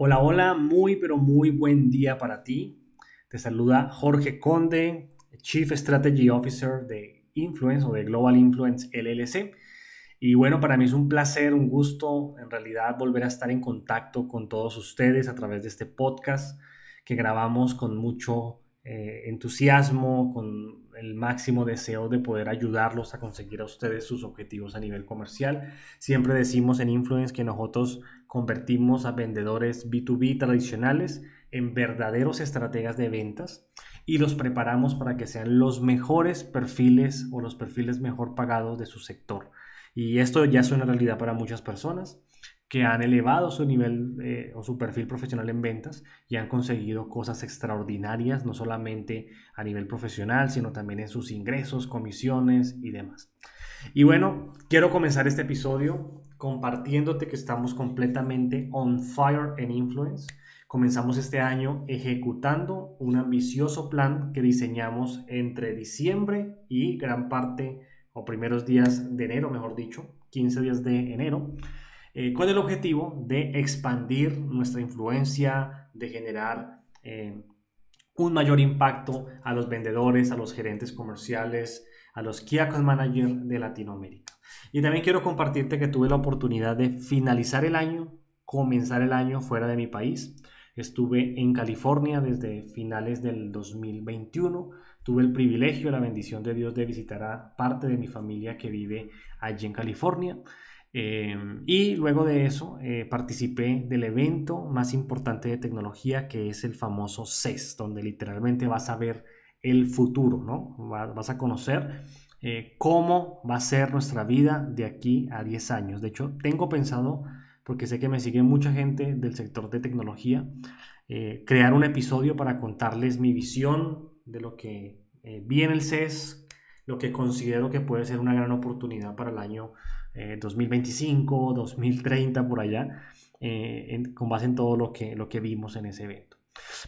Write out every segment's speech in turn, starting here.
Hola, hola, muy pero muy buen día para ti. Te saluda Jorge Conde, Chief Strategy Officer de Influence o de Global Influence LLC. Y bueno, para mí es un placer, un gusto en realidad volver a estar en contacto con todos ustedes a través de este podcast que grabamos con mucho eh, entusiasmo, con el máximo deseo de poder ayudarlos a conseguir a ustedes sus objetivos a nivel comercial. Siempre decimos en Influence que nosotros convertimos a vendedores B2B tradicionales en verdaderos estrategas de ventas y los preparamos para que sean los mejores perfiles o los perfiles mejor pagados de su sector. Y esto ya es una realidad para muchas personas que han elevado su nivel eh, o su perfil profesional en ventas y han conseguido cosas extraordinarias, no solamente a nivel profesional, sino también en sus ingresos, comisiones y demás. Y bueno, quiero comenzar este episodio compartiéndote que estamos completamente on fire en Influence. Comenzamos este año ejecutando un ambicioso plan que diseñamos entre diciembre y gran parte o primeros días de enero, mejor dicho, 15 días de enero eh, con el objetivo de expandir nuestra influencia, de generar eh, un mayor impacto a los vendedores, a los gerentes comerciales, a los Key Managers de Latinoamérica. Y también quiero compartirte que tuve la oportunidad de finalizar el año, comenzar el año fuera de mi país. Estuve en California desde finales del 2021. Tuve el privilegio, la bendición de Dios de visitar a parte de mi familia que vive allí en California. Em, y luego de eso eh, participé del evento más importante de tecnología que es el famoso CES, donde literalmente vas a ver el futuro, ¿no? Vas a conocer eh, cómo va a ser nuestra vida de aquí a 10 años. De hecho, tengo pensado, porque sé que me sigue mucha gente del sector de tecnología, eh, crear un episodio para contarles mi visión de lo que vi en el CES, lo que considero que puede ser una gran oportunidad para el año 2025, eh, 2030, por allá, eh, con base en todo lo que, lo que vimos en ese evento.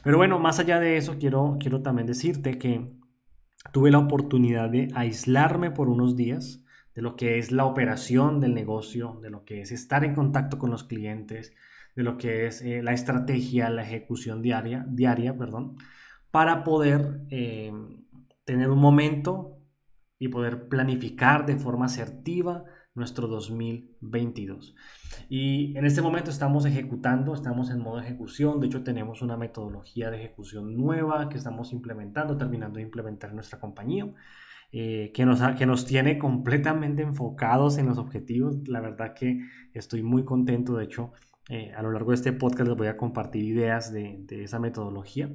Pero bueno, más allá de eso, quiero, quiero también decirte que tuve la oportunidad de aislarme por unos días de lo que es la operación del negocio, de lo que es estar en contacto con los clientes, de lo que es eh, la estrategia, la ejecución diaria, diaria perdón, para poder tener un momento y poder planificar de forma asertiva nuestro 2022. Y en este momento estamos ejecutando, estamos en modo ejecución, de hecho tenemos una metodología de ejecución nueva que estamos implementando, terminando de implementar en nuestra compañía. Eh, que, nos, que nos tiene completamente enfocados en los objetivos. La verdad que estoy muy contento. De hecho, eh, a lo largo de este podcast les voy a compartir ideas de, esa metodología.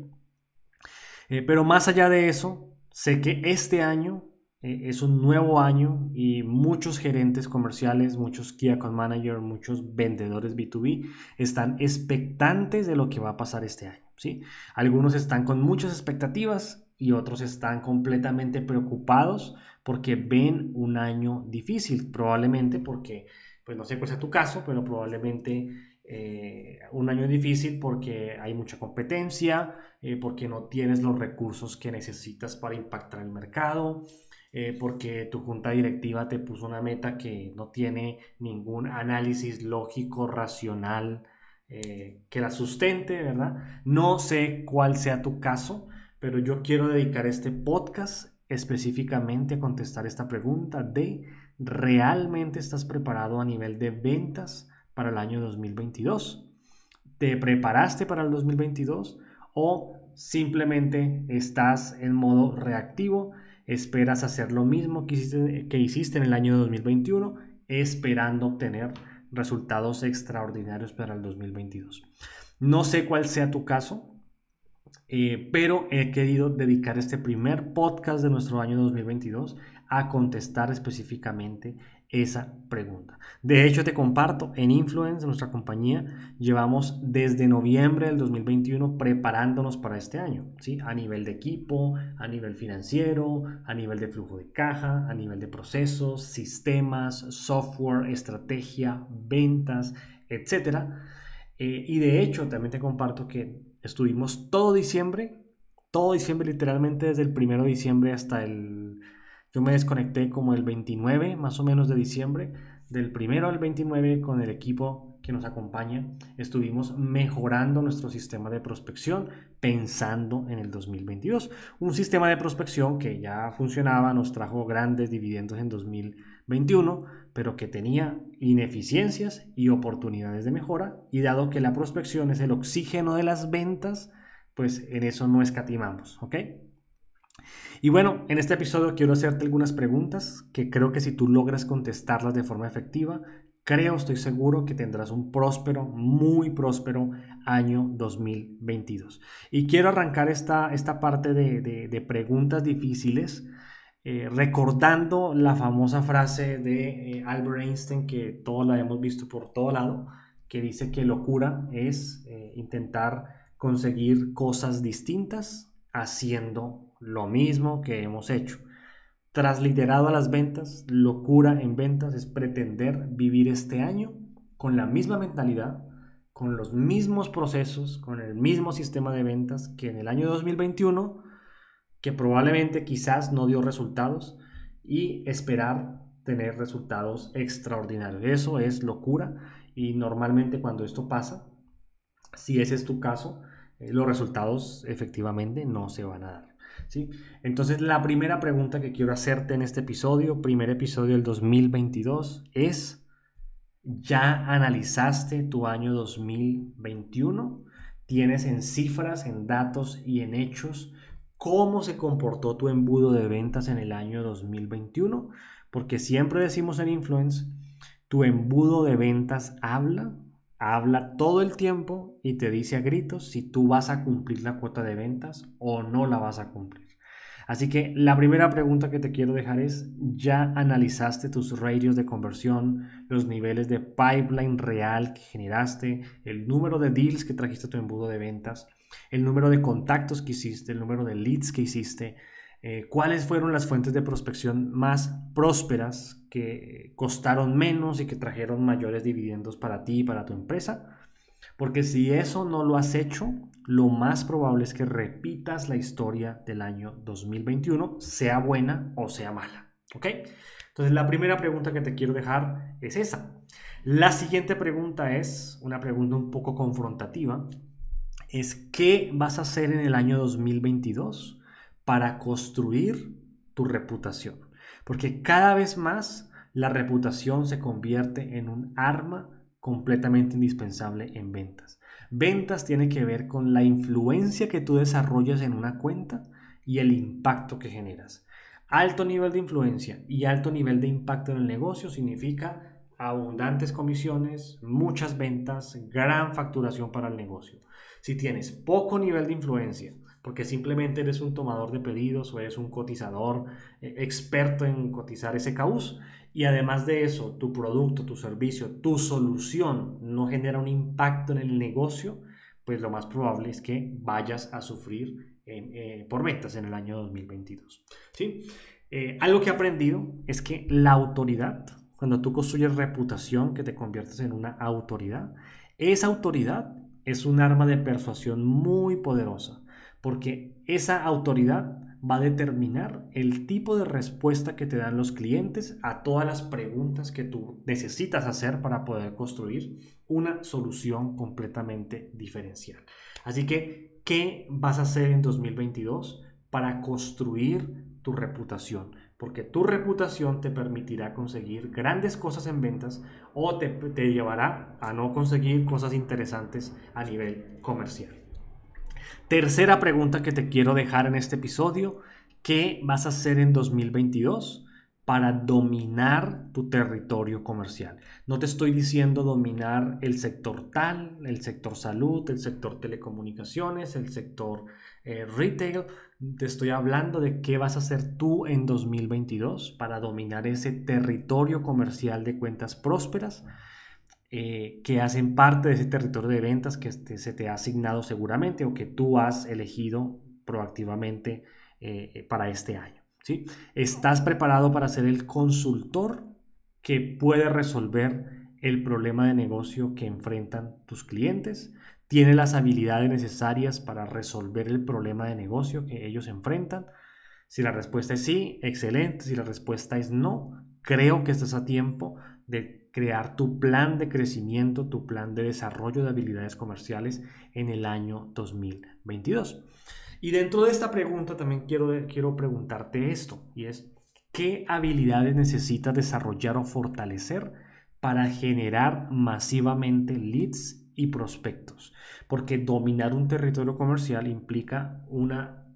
Eh, pero más allá de eso, sé que este año eh, es un nuevo año y muchos gerentes comerciales, muchos Key Account Managers, muchos vendedores B2B están expectantes de lo que va a pasar este año. ¿sí? Algunos están con muchas expectativas y otros están completamente preocupados porque ven un año difícil, probablemente porque, pues no sé cuál sea tu caso, pero probablemente eh, un año difícil porque hay mucha competencia, eh, porque no tienes los recursos que necesitas para impactar el mercado, eh, porque tu junta directiva te puso una meta que no tiene ningún análisis lógico, racional, eh, que la sustente, ¿verdad? No sé cuál sea tu caso, pero yo quiero dedicar este podcast específicamente a contestar esta pregunta de ¿realmente estás preparado a nivel de ventas para el año 2022? ¿Te preparaste para el 2022 o simplemente estás en modo reactivo? Esperas hacer lo mismo que hiciste, que hiciste en el año 2021, esperando obtener resultados extraordinarios para el 2022. No sé cuál sea tu caso, eh, pero he querido dedicar este primer podcast de nuestro año 2022 a contestar específicamente esa pregunta. De hecho, te comparto, en Influence, nuestra compañía, llevamos desde noviembre del 2021 preparándonos para este año, ¿sí? A nivel de equipo, a nivel financiero, a nivel de flujo de caja, a nivel de procesos, sistemas, software, estrategia, ventas, etc. Eh, y de hecho, también te comparto que estuvimos todo diciembre, todo diciembre literalmente desde el primero de diciembre hasta el yo me desconecté como el 29 más o menos de diciembre, del primero al 29 con el equipo que nos acompaña, estuvimos mejorando nuestro sistema de prospección pensando en el 2022. Un sistema de prospección que ya funcionaba, nos trajo grandes dividendos en 2021, pero que tenía ineficiencias y oportunidades de mejora. Y dado que la prospección es el oxígeno de las ventas, pues en eso no escatimamos, ¿ok? Y bueno, en este episodio quiero hacerte algunas preguntas que creo que si tú logras contestarlas de forma efectiva, creo, estoy seguro que tendrás un próspero, muy próspero año 2022. Y quiero arrancar esta, esta parte de, preguntas difíciles. Eh, recordando la famosa frase de eh, Albert Einstein que todos la hemos visto por todo lado, que dice que locura es eh, intentar conseguir cosas distintas haciendo lo mismo que hemos hecho. Trasliterado a las ventas, locura en ventas es pretender vivir este año con la misma mentalidad, con los mismos procesos, con el mismo sistema de ventas que en el año 2021, que probablemente quizás no dio resultados, y esperar tener resultados extraordinarios. Eso es locura y normalmente cuando esto pasa, si ese es tu caso, eh, los resultados efectivamente no se van a dar. ¿Sí? Entonces, la primera pregunta que quiero hacerte en este episodio, primer episodio del 2022, es, ¿ya analizaste tu año 2021? ¿Tienes en cifras, en datos y en hechos cómo se comportó tu embudo de ventas en el año 2021? Porque siempre decimos en Influence, tu embudo de ventas habla habla todo el tiempo y te dice a gritos si tú vas a cumplir la cuota de ventas o no la vas a cumplir. Así que la primera pregunta que te quiero dejar es, ¿ya analizaste tus radios de conversión, los niveles de pipeline real que generaste, el número de deals que trajiste a tu embudo de ventas, el número de contactos que hiciste, el número de leads que hiciste, eh, cuáles fueron las fuentes de prospección más prósperas que costaron menos y que trajeron mayores dividendos para ti y para tu empresa. Porque si eso no lo has hecho, lo más probable es que repitas la historia del año 2021, sea buena o sea mala. ¿Ok? Entonces la primera pregunta que te quiero dejar es esa. La siguiente pregunta es una pregunta un poco confrontativa. Es ¿qué vas a hacer en el año 2022? para construir tu reputación. Porque cada vez más la reputación se convierte en un arma completamente indispensable en ventas. Ventas tiene que ver con la influencia que tú desarrollas en una cuenta y el impacto que generas. Alto nivel de influencia y alto nivel de impacto en el negocio significa abundantes comisiones, muchas ventas, gran facturación para el negocio. Si tienes poco nivel de influencia, porque simplemente eres un tomador de pedidos o eres un cotizador eh, experto en cotizar SKUs y además de eso, tu producto, tu servicio, tu solución no genera un impacto en el negocio, pues lo más probable es que vayas a sufrir eh, por ventas en el año 2022. ¿sí? Eh, algo que he aprendido es que la autoridad, cuando tú construyes reputación, que te conviertes en una autoridad, esa autoridad es un arma de persuasión muy poderosa porque esa autoridad va a determinar el tipo de respuesta que te dan los clientes a todas las preguntas que tú necesitas hacer para poder construir una solución completamente diferencial. Así que, ¿qué vas a hacer en 2022 para construir tu reputación? Porque tu reputación te permitirá conseguir grandes cosas en ventas o te, te llevará a no conseguir cosas interesantes a nivel comercial. Tercera pregunta que te quiero dejar en este episodio, ¿qué vas a hacer en 2022 para dominar tu territorio comercial? No te estoy diciendo dominar el sector tal, el sector salud, el sector telecomunicaciones, el sector eh, retail. Te estoy hablando de qué vas a hacer tú en 2022 para dominar ese territorio comercial de cuentas prósperas eh, que hacen parte de ese territorio de ventas que este, se te ha asignado seguramente o que tú has elegido proactivamente eh, para este año. ¿sí? ¿Estás preparado para ser el consultor que puede resolver el problema de negocio que enfrentan tus clientes? ¿Tiene las habilidades necesarias para resolver el problema de negocio que ellos enfrentan? Si la respuesta es sí, excelente. Si la respuesta es no, creo que estás a tiempo de crear tu plan de crecimiento, tu plan de desarrollo de habilidades comerciales en el año 2022. Y dentro de esta pregunta también quiero, quiero preguntarte esto, y es, ¿qué habilidades necesitas desarrollar o fortalecer para generar masivamente leads y prospectos? Porque dominar un territorio comercial implica una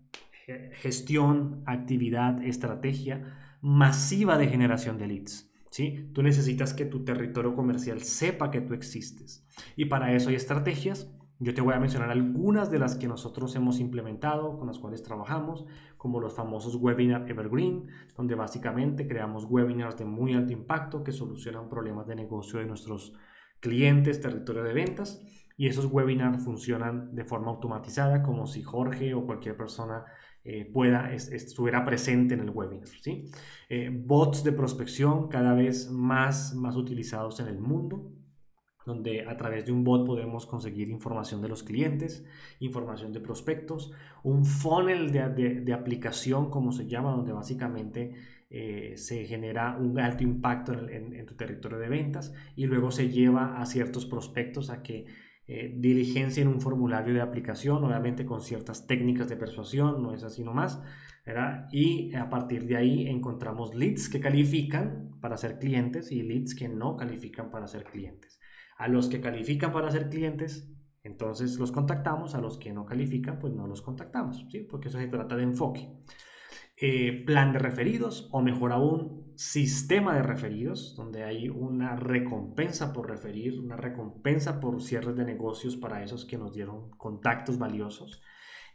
gestión, actividad, estrategia masiva de generación de leads. ¿Sí? Tú necesitas que tu territorio comercial sepa que tú existes. Y para eso hay estrategias. Yo te voy a mencionar algunas de las que nosotros hemos implementado, con las cuales trabajamos, como los famosos Webinar Evergreen, donde básicamente creamos webinars de muy alto impacto que solucionan problemas de negocio de nuestros clientes, territorio de ventas. Y esos webinars funcionan de forma automatizada, como si Jorge o cualquier persona eh, pueda, estuviera presente en el webinar. ¿sí? Eh, bots de prospección cada vez más, más utilizados en el mundo donde a través de un bot podemos conseguir información de los clientes, información de prospectos, un funnel de, aplicación, como se llama, donde básicamente eh, se genera un alto impacto en, tu territorio de ventas y luego se lleva a ciertos prospectos a que eh, diligencia en un formulario de aplicación, obviamente con ciertas técnicas de persuasión, no es así nomás, ¿verdad? Y a partir de ahí encontramos leads que califican para ser clientes y leads que no califican para ser clientes. A los que califican para ser clientes, entonces los contactamos, a los que no califican, pues no los contactamos, ¿sí? Porque eso se trata de enfoque. Eh, plan de referidos o mejor aún sistema de referidos donde hay una recompensa por referir, una recompensa por cierres de negocios para esos que nos dieron contactos valiosos,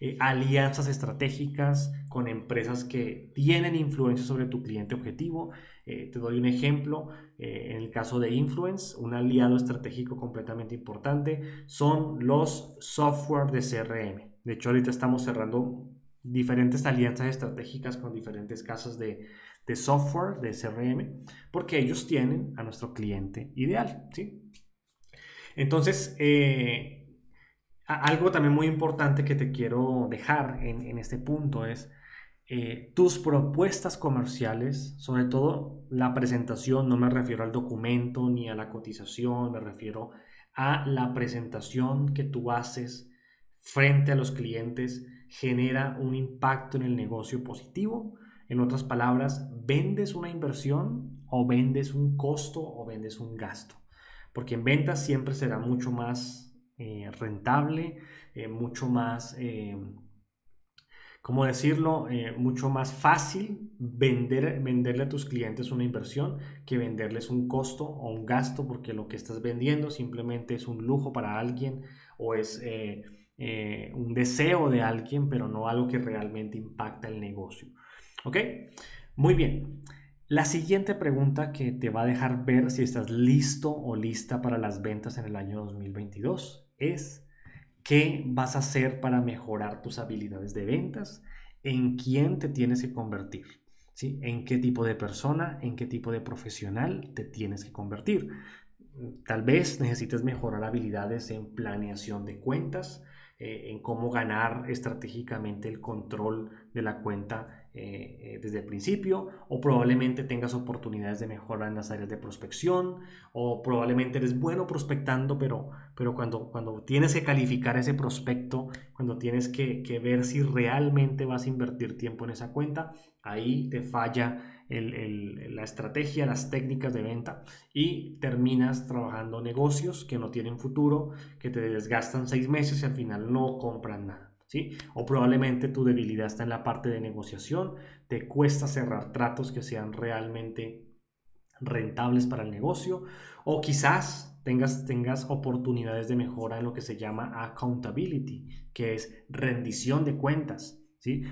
eh, alianzas estratégicas con empresas que tienen influencia sobre tu cliente objetivo. Eh, te doy un ejemplo, en el caso de Influence, un aliado estratégico completamente importante son los software de CRM. De hecho, ahorita estamos cerrando diferentes alianzas estratégicas con diferentes casas de, software, de CRM, porque ellos tienen a nuestro cliente ideal. ¿sí? Entonces, eh, algo también muy importante que te quiero dejar en, este punto es eh, tus propuestas comerciales, sobre todo la presentación, no me refiero al documento ni a la cotización, me refiero a la presentación que tú haces frente a los clientes genera un impacto en el negocio positivo. En otras palabras, vendes una inversión o vendes un costo o vendes un gasto. Porque en ventas siempre será mucho más eh, rentable, eh, mucho más, eh, ¿cómo decirlo? mucho más fácil vender, venderle a tus clientes una inversión que venderles un costo o un gasto porque lo que estás vendiendo simplemente es un lujo para alguien o es eh, un deseo de alguien, pero no algo que realmente impacta el negocio. ¿Ok? Muy bien. La siguiente pregunta que te va a dejar ver si estás listo o lista para las ventas en el año 2022 es ¿qué vas a hacer para mejorar tus habilidades de ventas? ¿En quién te tienes que convertir? ¿Sí? ¿En qué tipo de persona, en qué tipo de profesional te tienes que convertir? Tal vez necesites mejorar habilidades en planeación de cuentas, eh, en cómo ganar estratégicamente el control de la cuenta eh, eh, desde el principio, o probablemente tengas oportunidades de mejora en las áreas de prospección, o probablemente eres bueno prospectando, pero, pero cuando, cuando tienes que calificar ese prospecto, cuando tienes que, que ver si realmente vas a invertir tiempo en esa cuenta, ahí te falla la estrategia, las técnicas de venta y terminas trabajando negocios que no tienen futuro, que te desgastan seis meses y al final no compran nada. ¿Sí? O probablemente tu debilidad está en la parte de negociación, te cuesta cerrar tratos que sean realmente rentables para el negocio, o quizás tengas, tengas oportunidades de mejora en lo que se llama accountability, que es rendición de cuentas.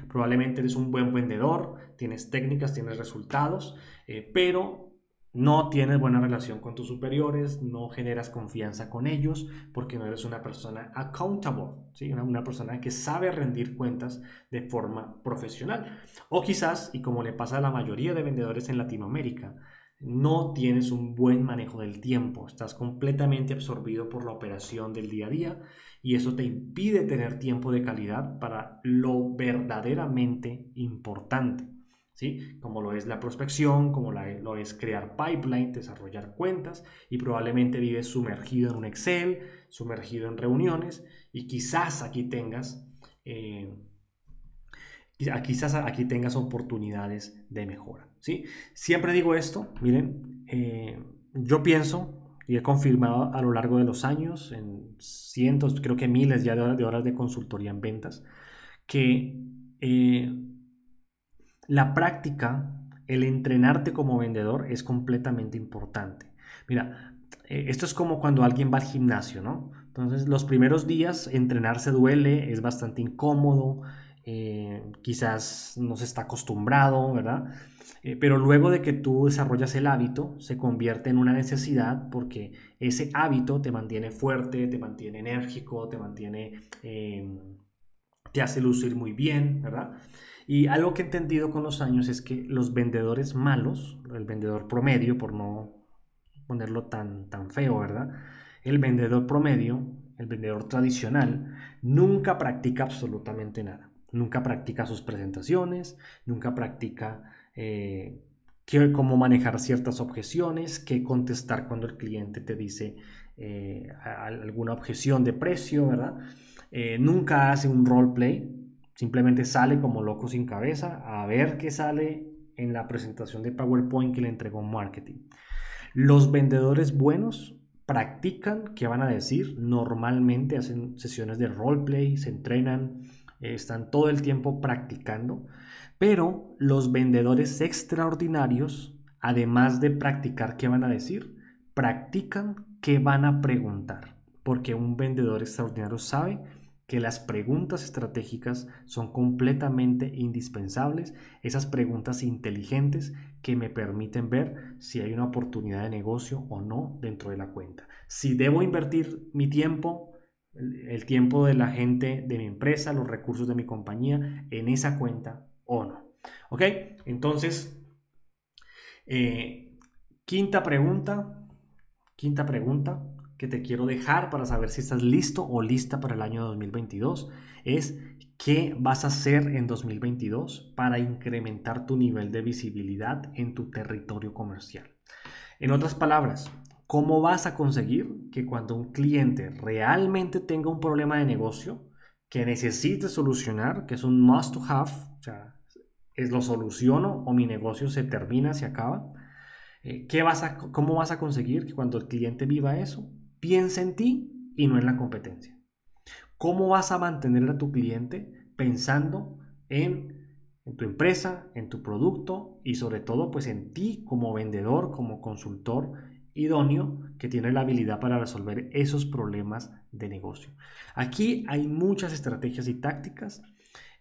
Probablemente eres un buen vendedor, tienes técnicas, tienes resultados, eh, pero no tienes buena relación con tus superiores, no generas confianza con ellos porque no eres una persona accountable, una, una, persona que sabe rendir cuentas de forma profesional. O quizás, y como le pasa a la mayoría de vendedores en Latinoamérica, no tienes un buen manejo del tiempo, estás completamente absorbido por la operación del día a día y eso te impide tener tiempo de calidad para lo verdaderamente importante. ¿Sí? Como lo es la prospección, como lo es crear pipeline, desarrollar cuentas y probablemente vives sumergido en un Excel, sumergido en reuniones y quizás aquí tengas... Eh, quizás aquí tengas oportunidades de mejora. ¿sí? Siempre digo esto, miren, eh, yo pienso y he confirmado a lo largo de los años, en cientos, creo que miles ya de horas de consultoría en ventas, que eh, la práctica, el entrenarte como vendedor es completamente importante. Mira, eh, esto es como cuando alguien va al gimnasio, ¿no? Entonces, los primeros días entrenarse duele, es bastante incómodo, eh, quizás no se está acostumbrado, ¿verdad? Eh, pero luego de que tú desarrollas el hábito, se convierte en una necesidad porque ese hábito te mantiene fuerte, te mantiene enérgico, te mantiene, te hace lucir muy bien, ¿verdad? Y algo que he entendido con los años es que los vendedores malos, el vendedor promedio, por no ponerlo tan, tan feo, ¿verdad? El vendedor promedio, el vendedor tradicional, nunca practica absolutamente nada. Nunca practica sus presentaciones, nunca practica eh, cómo manejar ciertas objeciones, qué contestar cuando el cliente te dice eh, alguna objeción de precio, ¿verdad? Eh, nunca hace un roleplay, simplemente sale como loco sin cabeza a ver qué sale en la presentación de PowerPoint que le entregó marketing. Los vendedores buenos practican qué van a decir, normalmente hacen sesiones de roleplay, se entrenan, están todo el tiempo practicando, pero los vendedores extraordinarios, además de practicar qué van a decir, practican qué van a preguntar, porque un vendedor extraordinario sabe que las preguntas estratégicas son completamente indispensables, esas preguntas inteligentes que me permiten ver si hay una oportunidad de negocio o no dentro de la cuenta. Si debo invertir mi tiempo el tiempo de la gente de mi empresa, los recursos de mi compañía en esa cuenta o no. ¿Ok? Entonces, eh, quinta pregunta, quinta pregunta que te quiero dejar para saber si estás listo o lista para el año 2022 es qué vas a hacer en 2022 para incrementar tu nivel de visibilidad en tu territorio comercial. En otras palabras, ¿Cómo vas a conseguir que cuando un cliente realmente tenga un problema de negocio que necesite solucionar, que es un must to have, o sea, es lo soluciono o mi negocio se termina, se acaba, eh, ¿qué vas a, ¿cómo vas a conseguir que cuando el cliente viva eso, piense en ti y no en la competencia? ¿Cómo vas a mantener a tu cliente pensando en, en tu empresa, en tu producto y sobre todo pues en ti como vendedor, como consultor idóneo que tiene la habilidad para resolver esos problemas de negocio. Aquí hay muchas estrategias y tácticas.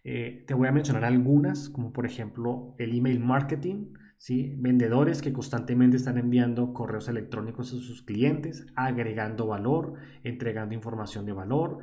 Eh, te voy a mencionar algunas, como por ejemplo el email marketing, ¿sí? vendedores que constantemente están enviando correos electrónicos a sus clientes, agregando valor, entregando información de valor,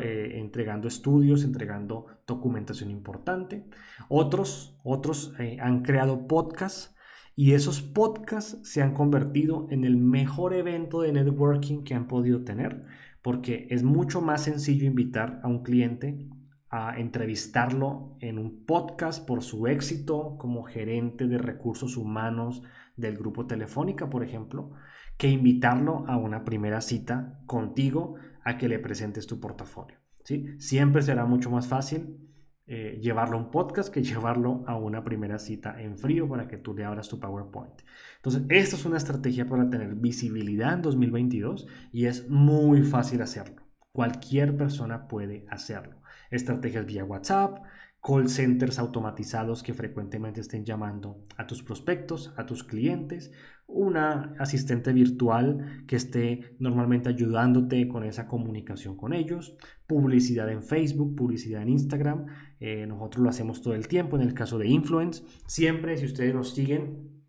eh, entregando estudios, entregando documentación importante. Otros, otros eh, han creado podcasts y esos podcasts se han convertido en el mejor evento de networking que han podido tener, porque es mucho más sencillo invitar a un cliente a entrevistarlo en un podcast por su éxito como gerente de recursos humanos del grupo Telefónica, por ejemplo, que invitarlo a una primera cita contigo a que le presentes tu portafolio. ¿sí? Siempre será mucho más fácil eh, llevarlo a un podcast que llevarlo a una primera cita en frío para que tú le abras tu PowerPoint. Entonces, esta es una estrategia para tener visibilidad en 2022 y es muy fácil hacerlo. Cualquier persona puede hacerlo. Estrategias vía WhatsApp, call centers automatizados que frecuentemente estén llamando a tus prospectos, a tus clientes, una asistente virtual que esté normalmente ayudándote con esa comunicación con ellos, publicidad en Facebook, publicidad en Instagram, eh, nosotros lo hacemos todo el tiempo en el caso de Influence, siempre si ustedes nos siguen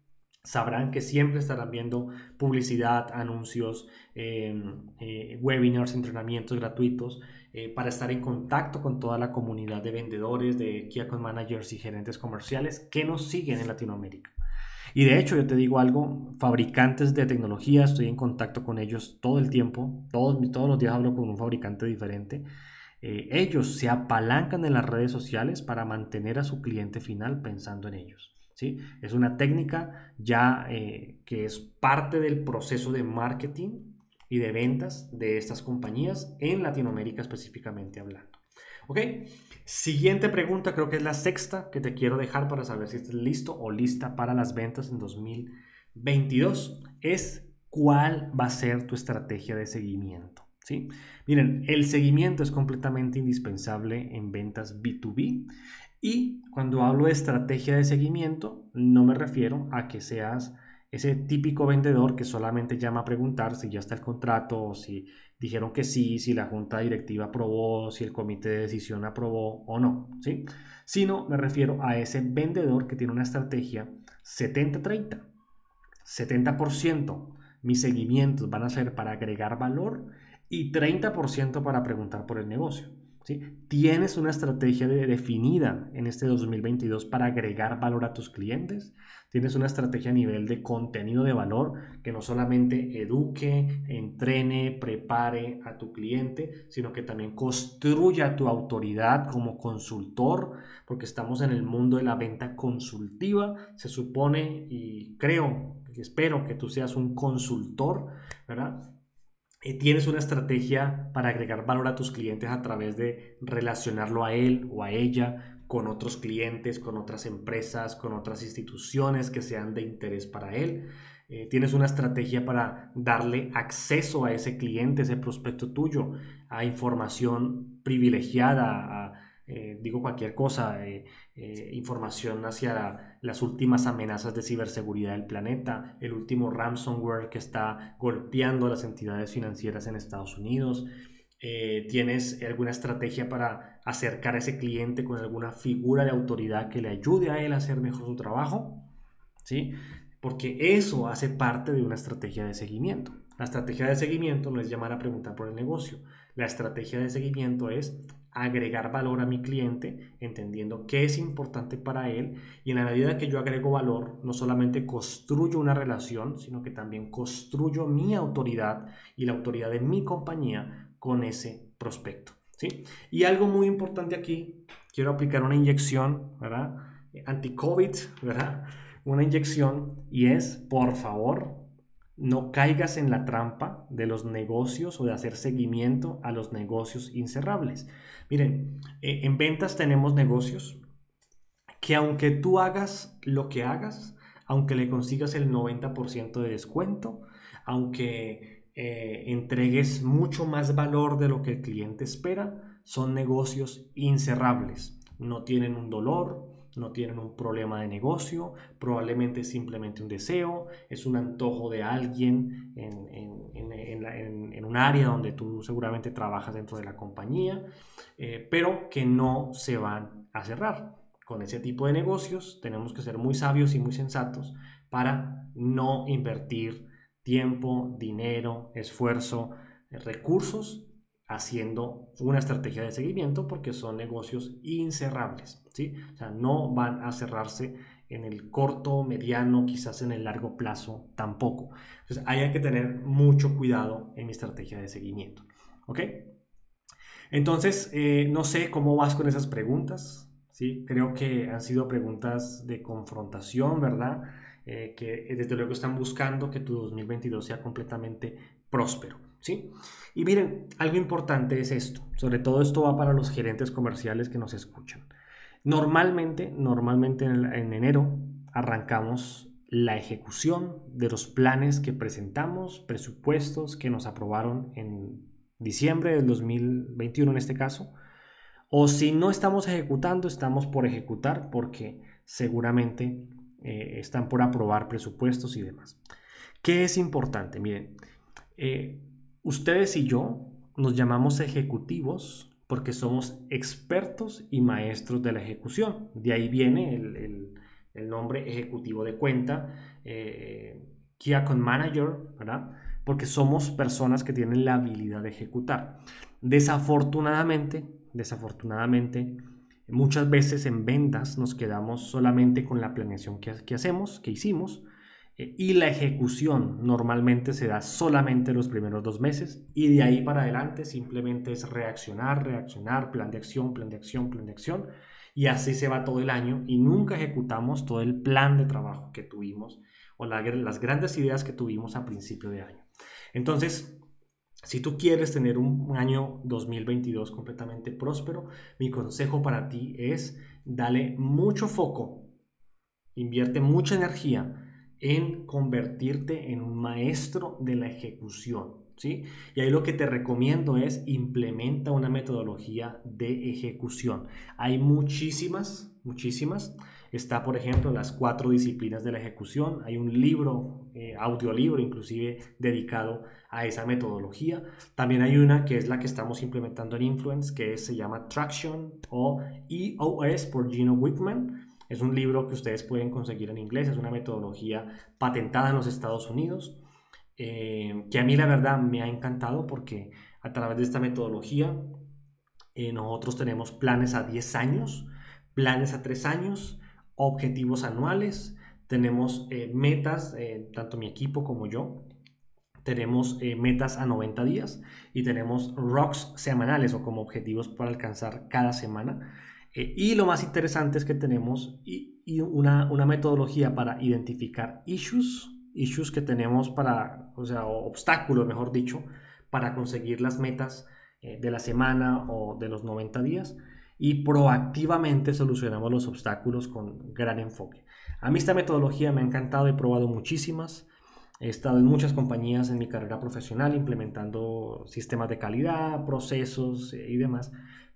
sabrán que siempre estarán viendo publicidad, anuncios, em, eh, webinars, entrenamientos gratuitos eh, para estar en contacto con toda la comunidad de vendedores, de Key Account Managers y gerentes comerciales que nos siguen en Latinoamérica. Y de hecho, yo te digo algo, fabricantes de tecnología, estoy en contacto con ellos todo el tiempo, todos, todos los días hablo con un fabricante diferente. Eh, ellos se apalancan en las redes sociales para mantener a su cliente final pensando en ellos. ¿sí? Es una técnica ya eh, que es parte del proceso de marketing y de ventas de estas compañías en Latinoamérica específicamente hablando. ¿Ok? Siguiente pregunta, creo que es la sexta que te quiero dejar para saber si estás listo o lista para las ventas en 2022. Es cuál va a ser tu estrategia de seguimiento. ¿sí? Miren, el seguimiento es completamente indispensable en ventas B2B y cuando hablo de estrategia de seguimiento no me refiero a que seas ese típico vendedor que solamente llama a preguntar si ya está el contrato si dijeron que sí, si la junta directiva aprobó, si el comité de decisión aprobó o no, ¿sí? Sino me refiero a ese vendedor que tiene una estrategia 70-30. 70%, mis seguimientos van a ser para agregar valor y 30% para preguntar por el negocio. ¿Tienes una estrategia definida en este 2022 para agregar valor a tus clientes? ¿Tienes una estrategia a nivel de contenido de valor que no solamente eduque, entrene, prepare a tu cliente, sino que también construya tu autoridad como consultor? Porque estamos en el mundo de la venta consultiva. Se supone y creo espero que tú seas un consultor, ¿verdad? Eh, tienes una estrategia para agregar valor a tus clientes a través de relacionarlo a él o a ella con otros clientes, con otras empresas, con otras instituciones que sean de interés para él. Eh, tienes una estrategia para darle acceso a ese cliente, ese prospecto tuyo, a información privilegiada, a, eh, digo cualquier cosa, información hacia las últimas amenazas de ciberseguridad del planeta, el último ransomware que está golpeando a las entidades financieras en Estados Unidos. ¿Tienes alguna estrategia para acercar a ese cliente con alguna figura de autoridad que le ayude a él a hacer mejor su trabajo? ¿Sí? Porque eso hace parte de una estrategia de seguimiento. La estrategia de seguimiento no es llamar a preguntar por el negocio. La estrategia de seguimiento es agregar valor a mi cliente, entendiendo qué es importante para él y en la medida que yo agrego valor, no solamente construyo una relación, sino que también construyo mi autoridad y la autoridad de mi compañía con ese prospecto. ¿sí? Y algo muy importante aquí, quiero aplicar una inyección, ¿verdad? Anti-COVID, ¿verdad? Una inyección y es, por favor, no caigas en la trampa de los negocios o de hacer seguimiento a los negocios incerrables. Miren, eh, en ventas tenemos negocios que aunque tú hagas lo que hagas, aunque le consigas el 90% de descuento, aunque eh, entregues mucho más valor de lo que el cliente espera, son negocios incerrables. No tienen un dolor, no tienen un problema de negocio, probablemente es simplemente un deseo, es un antojo de alguien en, un área donde tú seguramente trabajas dentro de la compañía, eh, pero que no se van a cerrar. Con ese tipo de negocios tenemos que ser muy sabios y muy sensatos para no invertir tiempo, dinero, esfuerzo, recursos haciendo una estrategia de seguimiento porque son negocios incerrables, O sea, no van a cerrarse en el corto, mediano, quizás en el largo plazo tampoco. Entonces, hay que tener mucho cuidado en mi estrategia de seguimiento, ¿ok? Entonces, eh, no sé cómo vas con esas preguntas, ¿sí? Creo que han sido preguntas de confrontación, ¿verdad? Eh, que desde luego están buscando que tu 2022 sea completamente próspero, ¿sí? Y miren, algo importante es esto, sobre todo esto va para los gerentes comerciales que nos escuchan. Normalmente, normalmente en, enero arrancamos la ejecución de los planes que presentamos, presupuestos que nos aprobaron en diciembre del 2021 en este caso, o si no estamos ejecutando, estamos por ejecutar porque seguramente eh, están por aprobar presupuestos y demás. ¿Qué es importante? Miren, eh, Ustedes y yo nos llamamos ejecutivos porque somos expertos y maestros de la ejecución. De ahí viene el, nombre ejecutivo de cuenta, eh, Key Manager, ¿verdad? Porque somos personas que tienen la habilidad de ejecutar. Desafortunadamente, desafortunadamente, muchas veces en ventas nos quedamos solamente con la planeación que, hacemos, que hicimos, y la ejecución normalmente se da solamente los primeros dos meses y de ahí para adelante simplemente es reaccionar, reaccionar, plan de acción, plan de acción, plan de acción Y así se va todo el año y nunca ejecutamos todo el plan de trabajo que tuvimos o las grandes ideas que tuvimos a principio de año. Entonces, si tú quieres tener un año 2022 completamente próspero, mi consejo para ti es dale mucho foco, invierte mucha energía en convertirte en un maestro de la ejecución. ¿sí? Y ahí lo que te recomiendo es implementa una metodología de ejecución. Hay muchísimas, muchísimas. Está, por ejemplo, las cuatro disciplinas de la ejecución. Hay un libro, eh, audiolibro inclusive, dedicado a esa metodología. También hay una que es la que estamos implementando en Influence, que se llama Traction o EOS por Gino Whitman. Es un libro que ustedes pueden conseguir en inglés, es una metodología patentada en los Estados Unidos, eh, que a mí la verdad me ha encantado porque a través de esta metodología eh, nosotros tenemos planes a 10 años, planes a 3 años, objetivos anuales, tenemos eh, metas, tanto mi equipo como yo, tenemos metas a 90 días y tenemos rocks semanales o como objetivos para alcanzar cada semana. Eh, y lo más interesante es que tenemos una, metodología para identificar issues, issues que tenemos para, o sea, obstáculos, mejor dicho, para conseguir las metas eh, de la semana o de los 90 días y proactivamente solucionamos los obstáculos con gran enfoque. A mí esta metodología me ha encantado, he probado muchísimas. He estado en muchas compañías en mi carrera profesional implementando sistemas de calidad, procesos eh, y demás.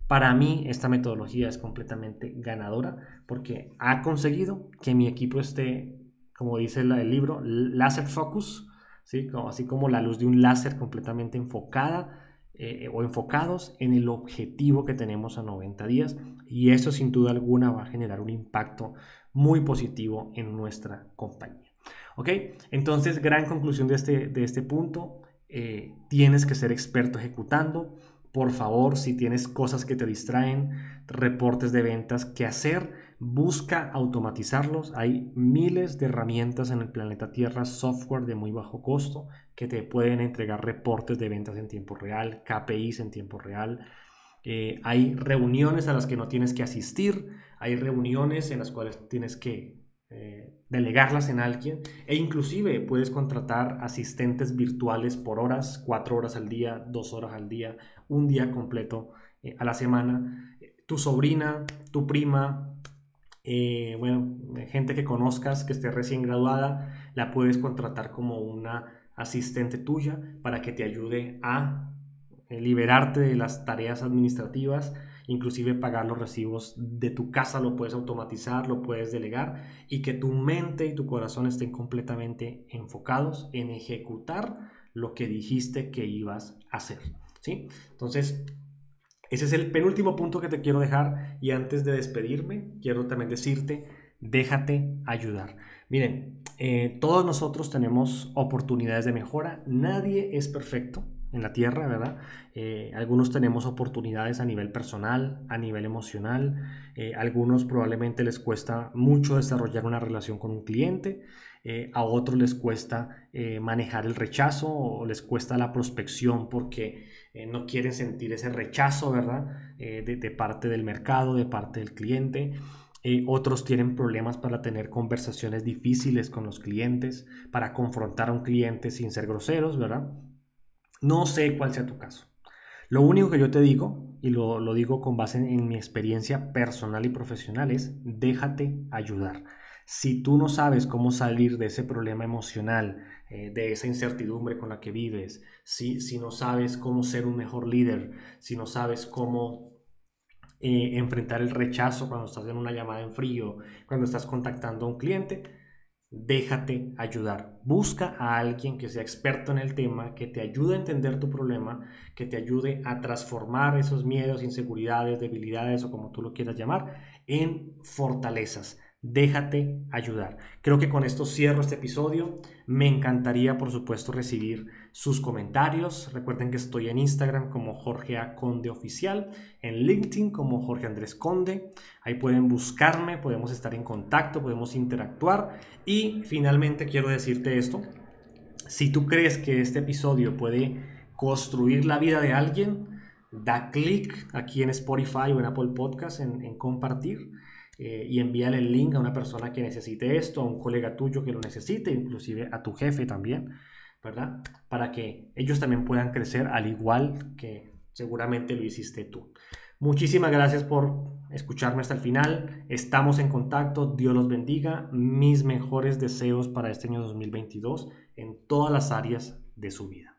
Para mí esta metodología es completamente ganadora porque ha conseguido que mi equipo esté, como dice el libro, laser focus, ¿sí? así como la luz de un láser completamente enfocada eh, o enfocados en el objetivo que tenemos a 90 días y eso sin duda alguna va a generar un impacto muy positivo en nuestra compañía. ¿Ok? Entonces, gran conclusión de este, de este punto, eh, tienes que ser experto ejecutando, por favor, si tienes cosas que te distraen, reportes de ventas que hacer, busca automatizarlos. Hay miles de herramientas en el planeta Tierra, software de muy bajo costo, que te pueden entregar reportes de ventas en tiempo real, KPIs en tiempo real. Eh, hay reuniones a las que no tienes que asistir, hay reuniones en las cuales tienes que eh, delegarlas en alguien e inclusive puedes contratar asistentes virtuales por horas, cuatro horas al día, dos horas al día, un día completo eh, a la semana. Tu sobrina, tu prima, eh, bueno, gente que conozcas que esté recién graduada, la puedes contratar como una asistente tuya para que te ayude a liberarte de las tareas administrativas inclusive pagar los recibos de tu casa lo puedes automatizar, lo puedes delegar y que tu mente y tu corazón estén completamente enfocados en ejecutar lo que dijiste que ibas a hacer. ¿sí? Entonces, ese es el penúltimo punto que te quiero dejar y antes de despedirme, quiero también decirte, déjate ayudar. Miren, eh, todos nosotros tenemos oportunidades de mejora, nadie es perfecto, en la tierra, ¿verdad? Eh, algunos tenemos oportunidades a nivel personal, a nivel emocional, eh, algunos probablemente les cuesta mucho desarrollar una relación con un cliente, eh, a otros les cuesta manejar el rechazo o les cuesta la prospección porque no quieren sentir ese rechazo, ¿verdad? De, de, parte del mercado, de parte del cliente. otros tienen problemas para tener conversaciones difíciles con los clientes, para confrontar a un cliente sin ser groseros, ¿verdad? No sé cuál sea tu caso. Lo único que yo te digo, y lo, digo con base en, mi experiencia personal y profesional, es déjate ayudar. Si tú no sabes cómo salir de ese problema emocional, eh, de esa incertidumbre con la que vives, si, si no sabes cómo ser un mejor líder, si no sabes cómo eh, enfrentar el rechazo cuando estás en una llamada en frío, cuando estás contactando a un cliente, déjate ayudar. Busca a alguien que sea experto en el tema, que te ayude a entender tu problema, que te ayude a transformar esos miedos, inseguridades, debilidades o como tú lo quieras llamar, en fortalezas. Déjate ayudar. Creo que con esto cierro este episodio. Me encantaría, por supuesto, recibir sus comentarios. Recuerden que estoy en Instagram como Jorge A. Conde Oficial, en LinkedIn como Jorge Andrés Conde. Ahí pueden buscarme, podemos estar en contacto, podemos interactuar. Y finalmente quiero decirte esto. Si tú crees que este episodio puede construir la vida de alguien, da clic aquí en Spotify o en Apple Podcast en, compartir eh, y envíale el link a una persona que necesite esto, a un colega tuyo que lo necesite, inclusive a tu jefe también, ¿verdad? Para que ellos también puedan crecer al igual que seguramente lo hiciste tú. Muchísimas gracias por escucharme hasta el final. Estamos en contacto. Dios los bendiga. Mis mejores deseos para este año 2022 en todas las áreas de su vida.